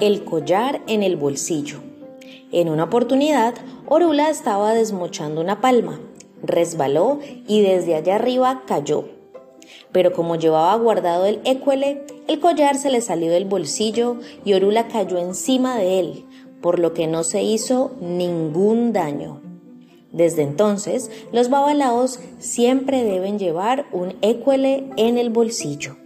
El collar en el bolsillo. En una oportunidad, Orula estaba desmochando una palma, resbaló y desde allá arriba cayó. Pero como llevaba guardado el écuele, el collar se le salió del bolsillo y Orula cayó encima de él, por lo que no se hizo ningún daño. Desde entonces, los babalaos siempre deben llevar un écuele en el bolsillo.